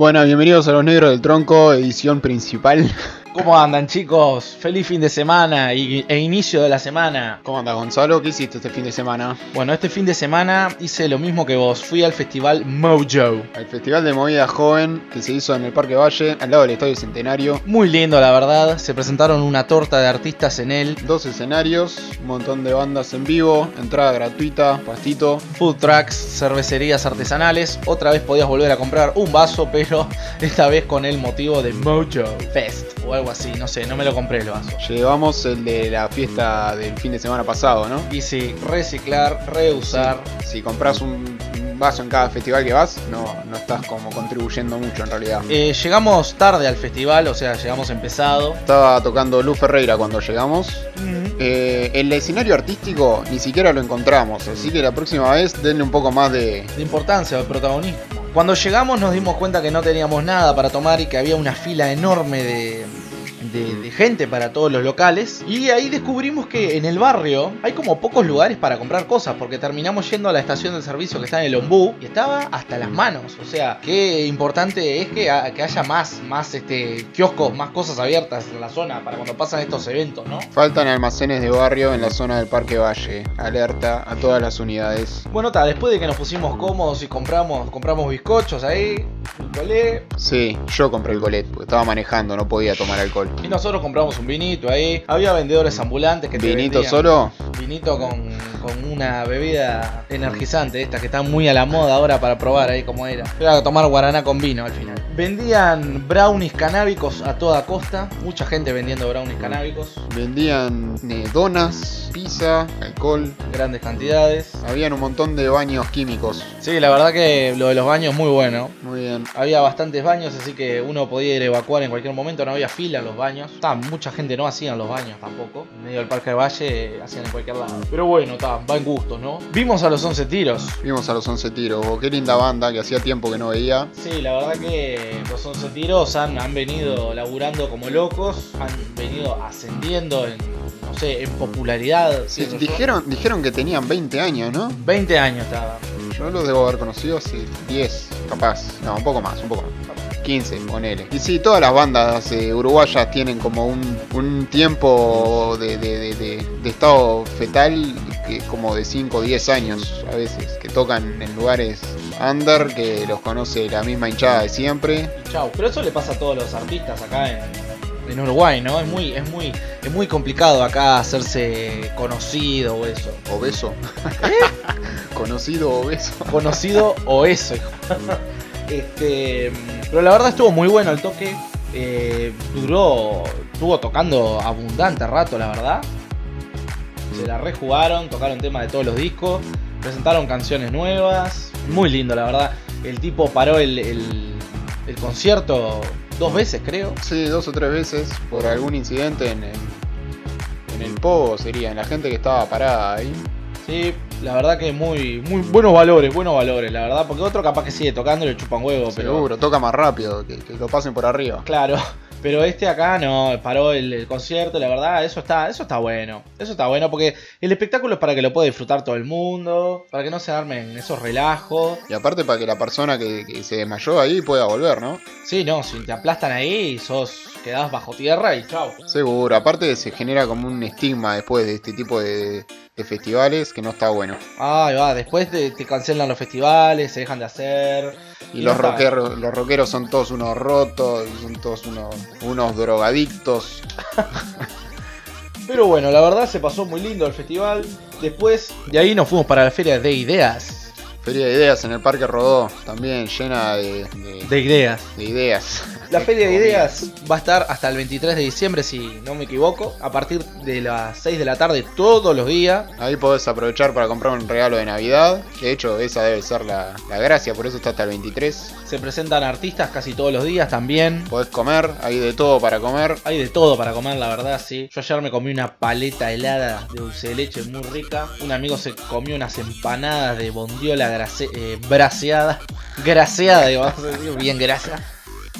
Bueno, bienvenidos a Los Negros del Tronco, edición principal. ¿Cómo andan chicos? Feliz fin de semana y, e inicio de la semana. ¿Cómo andas Gonzalo? ¿Qué hiciste este fin de semana? Bueno, este fin de semana hice lo mismo que vos. Fui al festival Mojo. Al festival de movida joven que se hizo en el Parque Valle, al lado del Estadio Centenario. Muy lindo la verdad. Se presentaron una torta de artistas en él. Dos escenarios, un montón de bandas en vivo, entrada gratuita, pastito. Food trucks, cervecerías artesanales. Otra vez podías volver a comprar un vaso, pero esta vez con el motivo de Mojo Fest o algo así, no sé, no me lo compré el vaso. Llevamos el de la fiesta del fin de semana pasado, ¿no? Y sí, reciclar, reusar. Si compras un, vaso en cada festival que vas, no, no estás como contribuyendo mucho en realidad. Eh, llegamos tarde al festival, o sea, llegamos empezado. Estaba tocando Luz Ferreira cuando llegamos. Eh, el escenario artístico ni siquiera lo encontramos, así que la próxima vez denle un poco más de... De importancia, de protagonismo. Cuando llegamos nos dimos cuenta que no teníamos nada para tomar y que había una fila enorme de, de, de gente para todos los locales. Y ahí descubrimos que en el barrio hay como pocos lugares para comprar cosas, porque terminamos yendo a la estación de servicio que está en el Ombú y estaba hasta las manos. O sea, qué importante es que, que haya más, más este, kioscos, más cosas abiertas en la zona para cuando pasan estos eventos, ¿no? Faltan almacenes de barrio en la zona del Parque Valle. Alerta a todas las unidades. Bueno, ta, después de que nos pusimos cómodos y compramos, compramos bizcochos ahí, colé, Sí, yo compré el colet, porque estaba manejando, no podía tomar alcohol. Y nosotros compramos un vinito ahí. Había vendedores ambulantes que te ¿Vinito vendían solo? Vinito con, con una bebida energizante, esta que está muy a la moda ahora para probar ahí como era. Era tomar guaraná con vino al final. Vendían brownies canábicos a toda costa. Mucha gente vendiendo brownies canábicos. Vendían eh, donas, pizza, alcohol. Grandes cantidades. Habían un montón de baños químicos. Sí, la verdad que lo de los baños muy bueno. Muy bien. Había bastantes baños, así que uno podía ir a evacuar en cualquier momento, no había fila en los baños. Ta, mucha gente no hacía en los baños tampoco. En medio del Parque del Valle eh, hacían en cualquier lado. Pero bueno, ta, va en gusto, ¿no? Vimos a los 11 tiros. Vimos a los 11 tiros. Oh, qué linda banda que hacía tiempo que no veía. Sí, la verdad que los 11 tiros han, han venido laburando como locos, han venido ascendiendo en, no sé, en popularidad. Sí, dijeron, dijeron que tenían 20 años, ¿no? 20 años estaba. Yo los debo haber conocido hace 10, capaz. No, un poco más, un poco más. 15, ponele. Y sí, todas las bandas eh, uruguayas tienen como un, un tiempo de, de- de- de- de estado fetal que es como de 5 o 10 años a veces. Que tocan en lugares under, que los conoce la misma hinchada de siempre. Chau. Pero eso le pasa a todos los artistas acá en, en Uruguay, ¿no? Es muy, es muy, es muy complicado acá hacerse conocido o eso. Obeso. Conocido obeso. Conocido o eso, hijo. Este, pero la verdad estuvo muy bueno el toque. Eh, duró, estuvo tocando abundante rato, la verdad. Se la rejugaron, tocaron temas de todos los discos, presentaron canciones nuevas. Muy lindo, la verdad. El tipo paró el, el- el concierto dos veces, creo. Sí, dos o tres veces por algún incidente en el, en el pogo sería, en la gente que estaba parada ahí. Sí, la verdad que muy, muy buenos valores, buenos valores, la verdad. Porque otro capaz que sigue tocando y le chupan huevo, pero. Seguro, toca más rápido, que, que lo pasen por arriba. Claro, pero este acá no, paró el, el concierto, la verdad, eso está, eso está bueno. Eso está bueno porque el espectáculo es para que lo pueda disfrutar todo el mundo, para que no se armen esos relajos. Y aparte para que la persona que, que se desmayó ahí pueda volver, ¿no? Sí, no, si te aplastan ahí, sos, quedás bajo tierra y chao. Seguro, aparte se genera como un estigma después de este tipo de, de festivales que no está bueno. Ay, va, después te, te cancelan los festivales, se dejan de hacer. Y Y los no rockeros, los rockeros son todos unos rotos, son todos unos, unos drogadictos. Pero bueno, la verdad se pasó muy lindo el festival. Después de ahí nos fuimos para la feria de ideas. Feria de ideas en el Parque Rodó, también llena de, de- De ideas. de ideas. La Feria de Ideas va a estar hasta el 23 de diciembre, si no me equivoco, a partir de las 6 de la tarde todos los días. Ahí podés aprovechar para comprar un regalo de Navidad. De hecho, esa debe ser la, la gracia, por eso está hasta el 23. Se presentan artistas casi todos los días también. Podés comer, hay de todo para comer. Hay de todo para comer, la verdad, sí. Yo ayer me comí una paleta helada de dulce de leche muy rica. Un amigo se comió unas empanadas de bondiola grace- eh, braseada. Graseada, decir, bien grasa.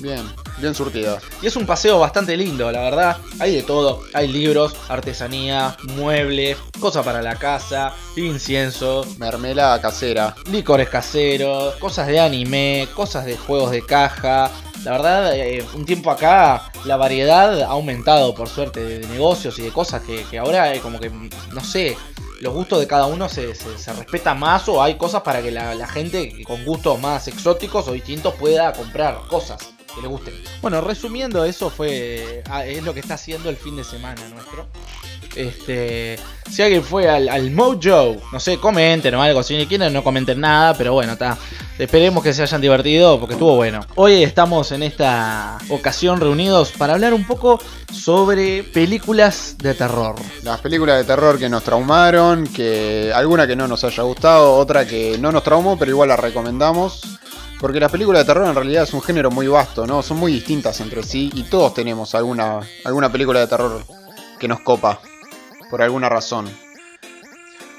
Bien. bien surtida. Y es un paseo bastante lindo, la verdad. Hay de todo. Hay libros, artesanía, muebles, cosas para la casa, incienso, Mermelada casera. licores caseros, cosas de anime, cosas de juegos de caja. La verdad, eh, un tiempo acá la variedad ha aumentado por suerte de negocios y de cosas que, que ahora eh, como que, no sé, los gustos de cada uno se, se, se respeta más o hay cosas para que la, la gente con gustos más exóticos o distintos pueda comprar cosas que le gusten. Bueno, resumiendo, eso fue ah, es lo que está haciendo el fin de semana nuestro. Este, si alguien fue al, Mojo, no sé, comenten o algo. Si quieren, no comenten nada, pero bueno, está. Esperemos que se hayan divertido porque estuvo bueno. Hoy estamos en esta ocasión reunidos para hablar un poco sobre películas de terror. Las películas de terror que nos traumaron, que alguna que no nos haya gustado, otra que no nos traumó, pero igual la recomendamos. Porque las películas de terror en realidad es un género muy vasto, ¿no? Son muy distintas entre sí y todos tenemos alguna, alguna película de terror que nos copa, por alguna razón.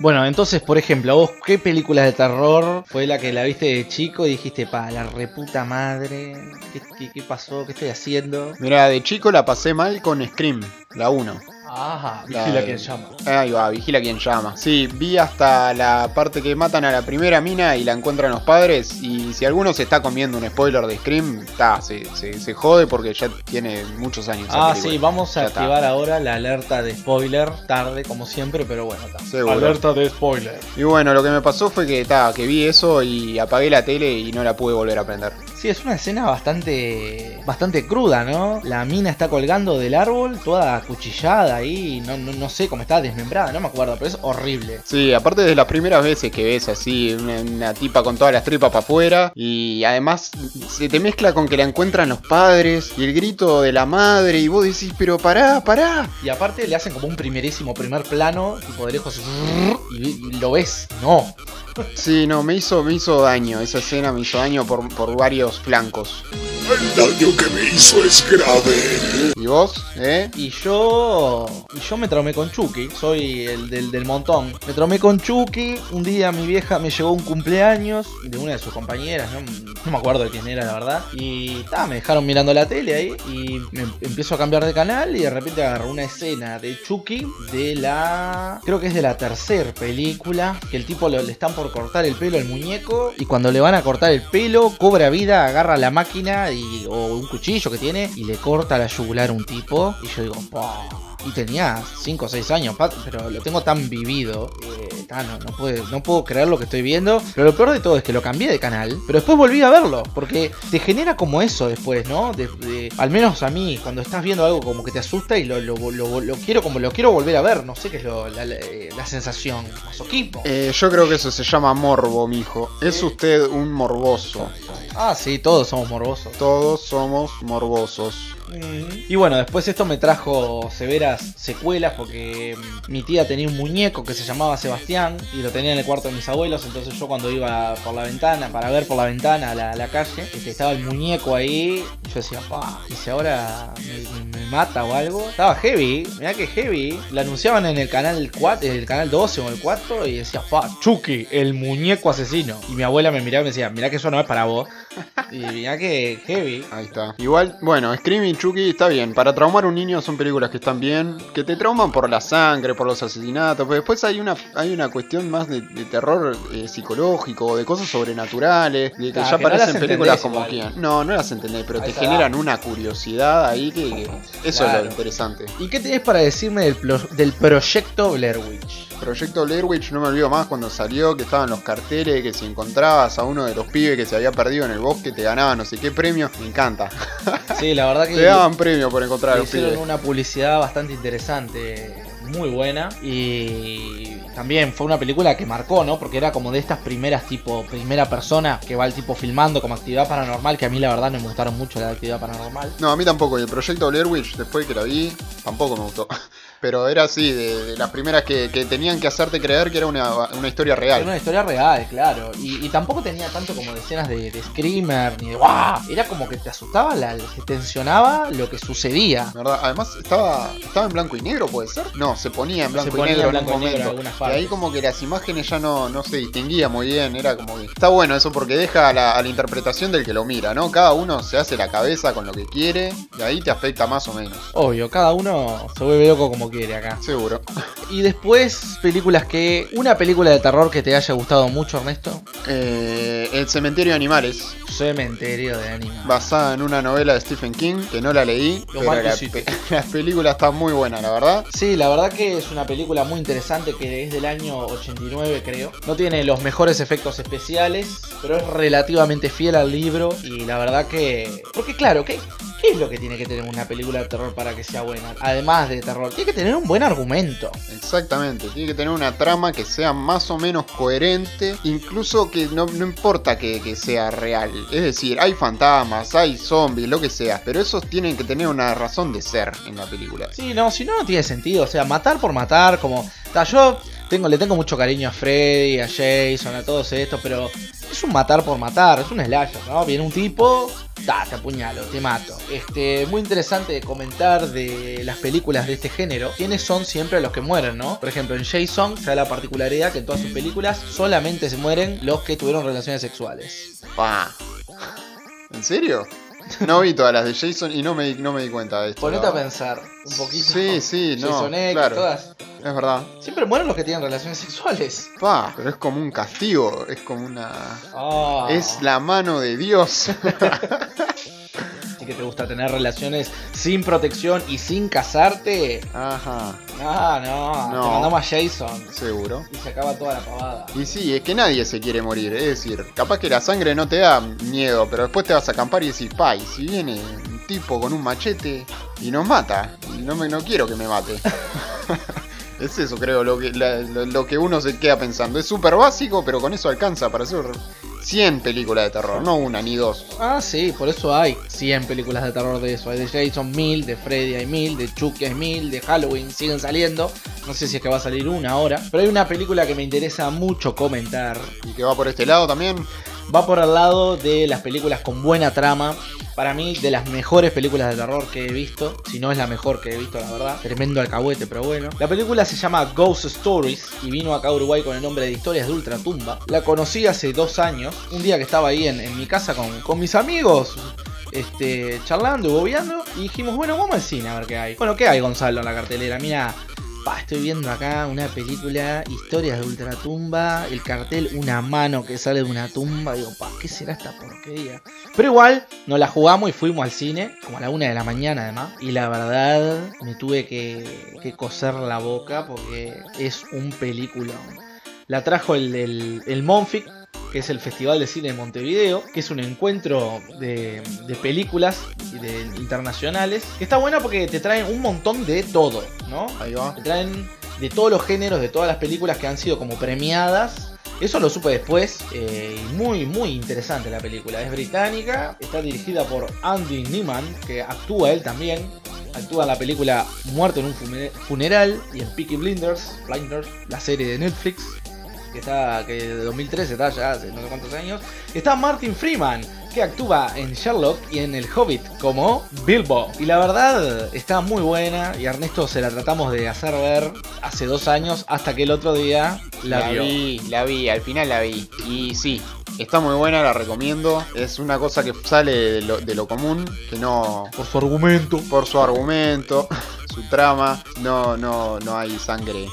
Bueno, entonces, por ejemplo, vos, ¿qué película de terror fue la que la viste de chico y dijiste, pa, la reputa madre? ¿Qué, qué, qué pasó? ¿Qué estoy haciendo? Mira, de chico la pasé mal con Scream, la 1. Ajá, La vigila quien llama. Ahí va, vigila quien llama. Sí, vi hasta la parte que matan a la primera mina y la encuentran los padres. Y si alguno se está comiendo un spoiler de Scream, está, se, se, se jode porque ya tiene muchos años. Ah, sí, vamos a Ya está. activar ahora la alerta de spoiler, tarde como siempre, pero bueno, está. Seguro. Alerta de spoiler. Y bueno, lo que me pasó fue que, ta, que vi eso y apagué la tele y no la pude volver a prender. Sí, es una escena bastante bastante cruda, ¿no? La mina está colgando del árbol, toda acuchillada ahí, no, no, no sé cómo está desmembrada, no me acuerdo, pero es horrible. Sí, aparte de las primeras veces que ves así una, una tipa con todas las tripas para afuera y además se te mezcla con que la encuentran los padres y el grito de la madre y vos decís, pero pará, pará. Y aparte le hacen como un primerísimo primer plano, tipo de lejos, y, y lo ves, no. Sí, no, me hizo, me hizo daño, esa escena me hizo daño por, por varios flancos. El daño que me hizo es grave. ¿Y vos? ¿Eh? Y yo. Y yo me traumé con Chucky. Soy el del, del montón. Me traumé con Chucky. Un día mi vieja me llegó un cumpleaños de una de sus compañeras. No, no me acuerdo de quién era, la verdad. Y ta, me dejaron mirando la tele ahí. Y me empiezo a cambiar de canal. Y de repente agarro una escena de Chucky. De la. Creo que es de la tercera película. Que el tipo lo- le están por cortar el pelo al muñeco. Y cuando le van a cortar el pelo, cobra vida, agarra la máquina y, o un cuchillo que tiene. Y le corta la yugular a un tipo. Y yo digo. Y tenía 5 o 6 años, pero lo tengo tan vivido. eh, no, no, puedo, no puedo creer lo que estoy viendo. Pero lo peor de todo es que lo cambié de canal. Pero después volví a verlo. Porque te genera como eso después, ¿no? De- de- al menos a mí, cuando estás viendo algo como que te asusta y lo, lo, lo- lo quiero como lo quiero volver a ver. No sé qué es la, la- eh, la sensación. Masoquismo. Eh, yo creo que eso se llama morbo, mijo. Es usted un morboso. Ah, sí, todos somos morbosos. Todos somos morbosos. Y bueno, después esto me trajo severas secuelas porque mi tía tenía un muñeco que se llamaba Sebastián y lo tenía en el cuarto de mis abuelos, entonces yo cuando iba por la ventana, para ver por la ventana a la, la calle, este, estaba el muñeco ahí, y yo decía, pa, y si ahora me, me- me mata o algo, estaba heavy, mirá que heavy, lo anunciaban en el canal 4, el canal 12 o el 4 y decía, pa, Chucky, el muñeco asesino. Y mi abuela me miraba y me decía, mirá que eso no es para vos. Y mirá que heavy. Ahí está. Igual, bueno, Scream y Chucky está bien. Para traumar a un niño son películas que están bien. Que te trauman por la sangre, por los asesinatos. Pero después hay una, hay una cuestión más de, de terror eh, psicológico, de cosas sobrenaturales. De que ya que no parecen películas como que. No, no las entendés, pero Ahí te generan una curiosidad ahí que. que- eso es lo interesante. ¿Y qué tenés para decirme del, del proyecto Blair Witch? Proyecto Blair Witch no me olvido más cuando salió, que estaban los carteles, que si encontrabas a uno de los pibes que se había perdido en el bosque te ganaba no sé qué premio. Me encanta. Sí, la verdad que daban premio por encontrar hicieron una publicidad bastante interesante, muy buena. Y también fue una película que marcó, ¿no? Porque era como de estas primeras tipo, primera persona que va el tipo filmando como actividad paranormal, que a mí la verdad no me gustaron mucho la actividad paranormal. No, a mí tampoco. Y el proyecto Blair Witch, después que la vi, tampoco me gustó. Pero era así, de, de las primeras que, que tenían que hacerte creer que era una, una historia Era real. una historia real, claro. Y, y tampoco tenía tanto como de escenas de, de screamer ni de ¡guau! Era como que te asustaba, la, te tensionaba lo que sucedía. ¿Verdad? Además estaba, estaba en blanco y negro, ¿puede ser? No, se ponía en blanco Se y ponía negro en en un blanco y negro en y ahí como que las imágenes ya no, no se distinguía muy bien, era como que... Está bueno eso porque deja a la, a la interpretación del que lo mira, ¿no? Cada uno se hace la cabeza con lo que quiere y ahí te afecta más o menos. Obvio, cada uno se vuelve loco como quiere acá. Seguro. Y después, películas que. Una película de terror que te haya gustado mucho, Ernesto. Eh, el cementerio de animales, Cementerio de Animales. basada en una novela de Stephen King, que no la leí, Lo pero que la, hiciste. pe- la película está muy buena, la verdad. Sí, la verdad que es una película muy interesante que es del año 89 creo. No tiene los mejores efectos especiales, pero es relativamente fiel al libro y la verdad que... Porque claro, ¿qué, qué es lo que tiene que tener una película de terror para que sea buena? Además de terror, tiene que tener un buen argumento. Exactamente, tiene que tener una trama que sea más o menos coherente, incluso que no, no importa que, que sea real. Es decir, hay fantasmas, hay zombies, lo que sea, pero esos tienen que tener una razón de ser en la película. Sí, no, si no, no tiene sentido. O sea, matar por matar, como... yo tengo, le tengo mucho cariño a Freddy, a Jason, a todos estos, pero es un matar por matar, es un slasher, ¿no? Viene un tipo, ta, te apuñalo, te mato. Este, muy interesante de comentar de las películas de este género, quiénes son siempre los que mueren, ¿no? Por ejemplo, en Jason se da la particularidad que en todas sus películas solamente se mueren los que tuvieron relaciones sexuales. ¿En serio? No vi todas las de Jason y no me, di- no me di cuenta de esto. Ponete a pensar un poquito. Sí, sí, no, Jason X, claro. todas. Es verdad. Siempre mueren los que tienen relaciones sexuales. Pa, pero es como un castigo, es como una... Ah. Es la mano de Dios. Que te gusta tener relaciones sin protección y sin casarte. Ajá, Ah, no, No. Te mandamos a Jason. seguro. Y se acaba toda la pavada. Y sí, es que nadie se quiere morir. Es decir, capaz que la sangre no te da miedo, pero después te vas a acampar y decís, pa, y si viene un tipo con un machete y nos mata, y no, me, no quiero que me mate. es eso, creo, lo que, la- lo, lo que uno se queda pensando. Es súper básico, pero con eso alcanza para hacer 100 películas de terror, no una ni dos. Ah, sí, por eso hay 100 películas de terror de eso. Hay de Jason mil, de Freddy hay mil, de Chucky hay mil, de Halloween siguen saliendo. No sé si es que va a salir una ahora. Pero hay una película que me interesa mucho comentar. Y que va por este lado también. Va por el lado de las películas con buena trama. Para mí, de las mejores películas de terror que he visto. Si no es la mejor que he visto, la verdad. Tremendo alcahuete, pero bueno. La película se llama Ghost Stories y vino acá a Uruguay con el nombre de Historias de Ultratumba. La conocí hace dos años. Un día que estaba ahí en, en mi casa con, con mis amigos. Este, charlando y bobeando. Y dijimos, bueno, vamos al cine a ver qué hay. Bueno, ¿qué hay, Gonzalo, en la cartelera? Mira, Pa, estoy viendo acá una película, historias de ultratumba, el cartel, una mano que sale de una tumba. Digo, pa, ¿qué será esta porquería? Pero igual, nos la jugamos y fuimos al cine, como a la una de la mañana además. Y la verdad, me tuve que, que coser la boca porque es un película. La trajo el, el, el Monfic, que es el Festival de Cine de Montevideo, que es un encuentro de, de películas de- internacionales, que está buena porque te traen un montón de todo, ¿no? Ahí va. Te traen de todos los géneros, de todas las películas que han sido como premiadas. Eso lo supe después. eh, muy, muy interesante la película. Es británica. Está dirigida por Andy Neiman, que actúa él también. Actúa en la película Muerte en un funeral y en Peaky Blinders, Blinders, la serie de Netflix. Que está, que de 2013 está ya hace no sé cuántos años. Está Martin Freeman, que actúa en Sherlock y en El Hobbit como Bilbo. Y la verdad está muy buena y a Ernesto se la tratamos de hacer ver hace dos años hasta que el otro día la, vio. vi, la vi, al final la vi. Y sí, está muy buena, la recomiendo. Es una cosa que sale de lo, de lo común, que no. Por su argumento. Por su argumento, su trama, no, no, no hay sangre.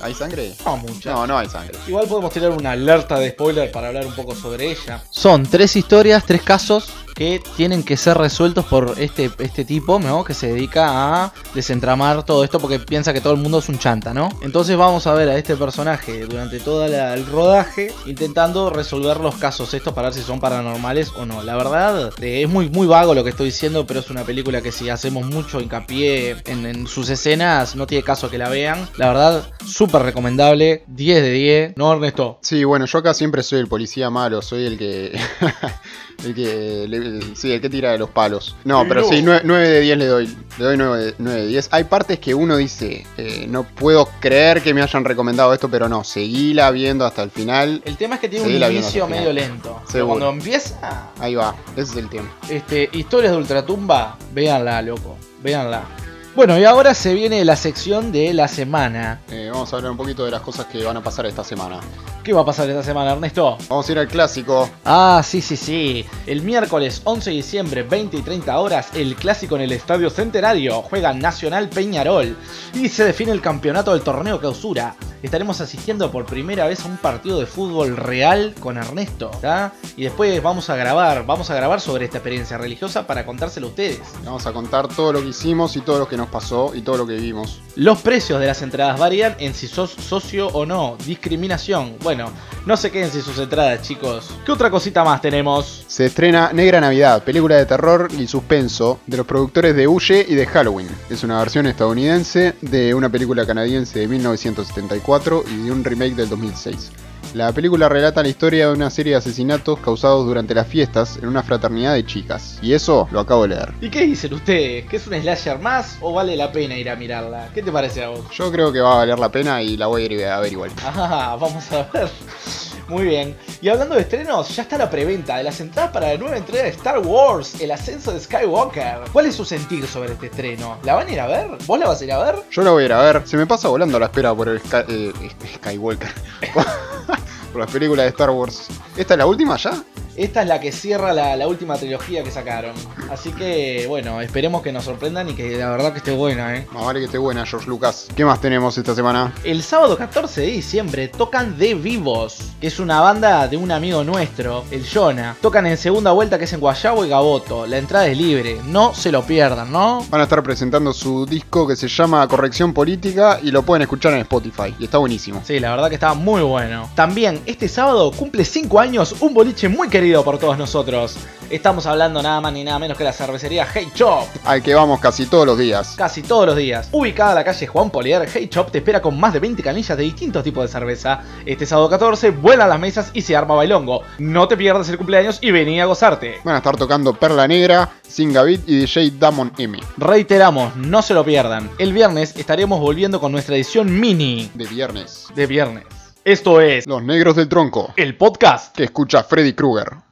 ¿Hay sangre? No mucho. No, no hay sangre. Igual podemos tirar una alerta de spoiler para hablar un poco sobre ella. Son tres historias, tres casos que tienen que ser resueltos por este, este tipo, ¿no? Que se dedica a desentramar todo esto porque piensa que todo el mundo es un chanta, ¿no? Entonces vamos a ver a este personaje durante todo el rodaje intentando resolver los casos estos para ver si son paranormales o no. La verdad eh, es muy, muy vago lo que estoy diciendo, pero es una película que si hacemos mucho hincapié en, en sus escenas, no tiene caso que la vean. La verdad, súper recomendable, 10 de 10. ¿No, Ernesto? Sí, bueno, yo acá siempre soy el policía malo, soy el que El que, le- sí, el que tira de los palos. No, pero No. sí, 9, de 10 le doy. Le doy 9, de- 9 de 10. Hay partes que uno dice, eh, no puedo creer que me hayan recomendado esto, pero no, seguíla viendo hasta el final. El tema es que tiene un inicio medio lento. Pero cuando empieza, Ahí va, ese es el tema. este, historias de Ultratumba, véanla, loco. Véanla. Bueno, y ahora se viene la sección de la semana. Eh, vamos a hablar un poquito de las cosas que van a pasar esta semana. ¿Qué va a pasar esta semana, Ernesto? Vamos a ir al clásico. Ah, sí, sí, sí. El miércoles 11 de diciembre, 20 y 30 horas, el clásico en el Estadio Centenario. Juega Nacional Peñarol y se define el campeonato del torneo clausura. Estaremos asistiendo por primera vez a un partido de fútbol real con Ernesto, ¿tá? Y después vamos a grabar, vamos a grabar sobre esta experiencia religiosa para contárselo a ustedes. Vamos a contar todo lo que hicimos y todo lo que nos pasó y todo lo que vimos. Los precios de las entradas varían en si sos socio o no. Discriminación. Bueno, no se queden sin sus entradas, chicos. ¿Qué otra cosita más tenemos? Se estrena Negra Navidad, película de terror y suspenso de los productores de Huye y de Halloween. Es una versión estadounidense de una película canadiense de 1974 y de un remake del 2006. La película relata la historia de una serie de asesinatos causados durante las fiestas en una fraternidad de chicas. Y eso lo acabo de leer. ¿Y qué dicen ustedes? ¿Que es un slasher más o vale la pena ir a mirarla? ¿Qué te parece a vos? Yo creo que va a valer la pena y la voy a ir a ver igual. Ah, vamos a ver. Muy bien. Y hablando de estrenos, ya está la preventa de las entradas para la nueva entrega de Star Wars, El ascenso de Skywalker. ¿Cuál es su sentir sobre este estreno? ¿La van a ir a ver? ¿Vos la vas a ir a ver? Yo la voy a ir a ver. Se me pasa volando la espera por el eh, Skywalker. por las películas de Star Wars. ¿Esta es la última ya? Esta es la que cierra la, la última trilogía que sacaron. Así que, bueno, esperemos que nos sorprendan y que la verdad que esté buena, ¿eh? Más vale que esté buena, George Lucas. ¿Qué más tenemos esta semana? El sábado 14 de diciembre tocan De Vivos, que es una banda de un amigo nuestro, el Jonah. Tocan en segunda vuelta que es en Guayabo y Gaboto. La entrada es libre, no se lo pierdan, ¿no? Van a estar presentando su disco que se llama Corrección Política y lo pueden escuchar en Spotify. Y está buenísimo. Sí, la verdad que está muy bueno. También, este sábado cumple 5 años un boliche muy querido por todos nosotros. Estamos hablando nada más ni nada menos que la cervecería Hey Chop. Al que vamos casi todos los días. Casi todos los días. Ubicada en la calle Juan Polier, Hey Chop te espera con más de 20 canillas de distintos tipos de cerveza. Este sábado 14 vuelan las mesas y se arma bailongo. No te pierdas el cumpleaños y vení a gozarte. Van a estar tocando Perla Negra, Singavit y DJ Damon M. Reiteramos, no se lo pierdan. El viernes estaremos volviendo con nuestra edición mini De viernes. de viernes. Esto es Los Negros del Tronco. el podcast. Que escucha Freddy Krueger.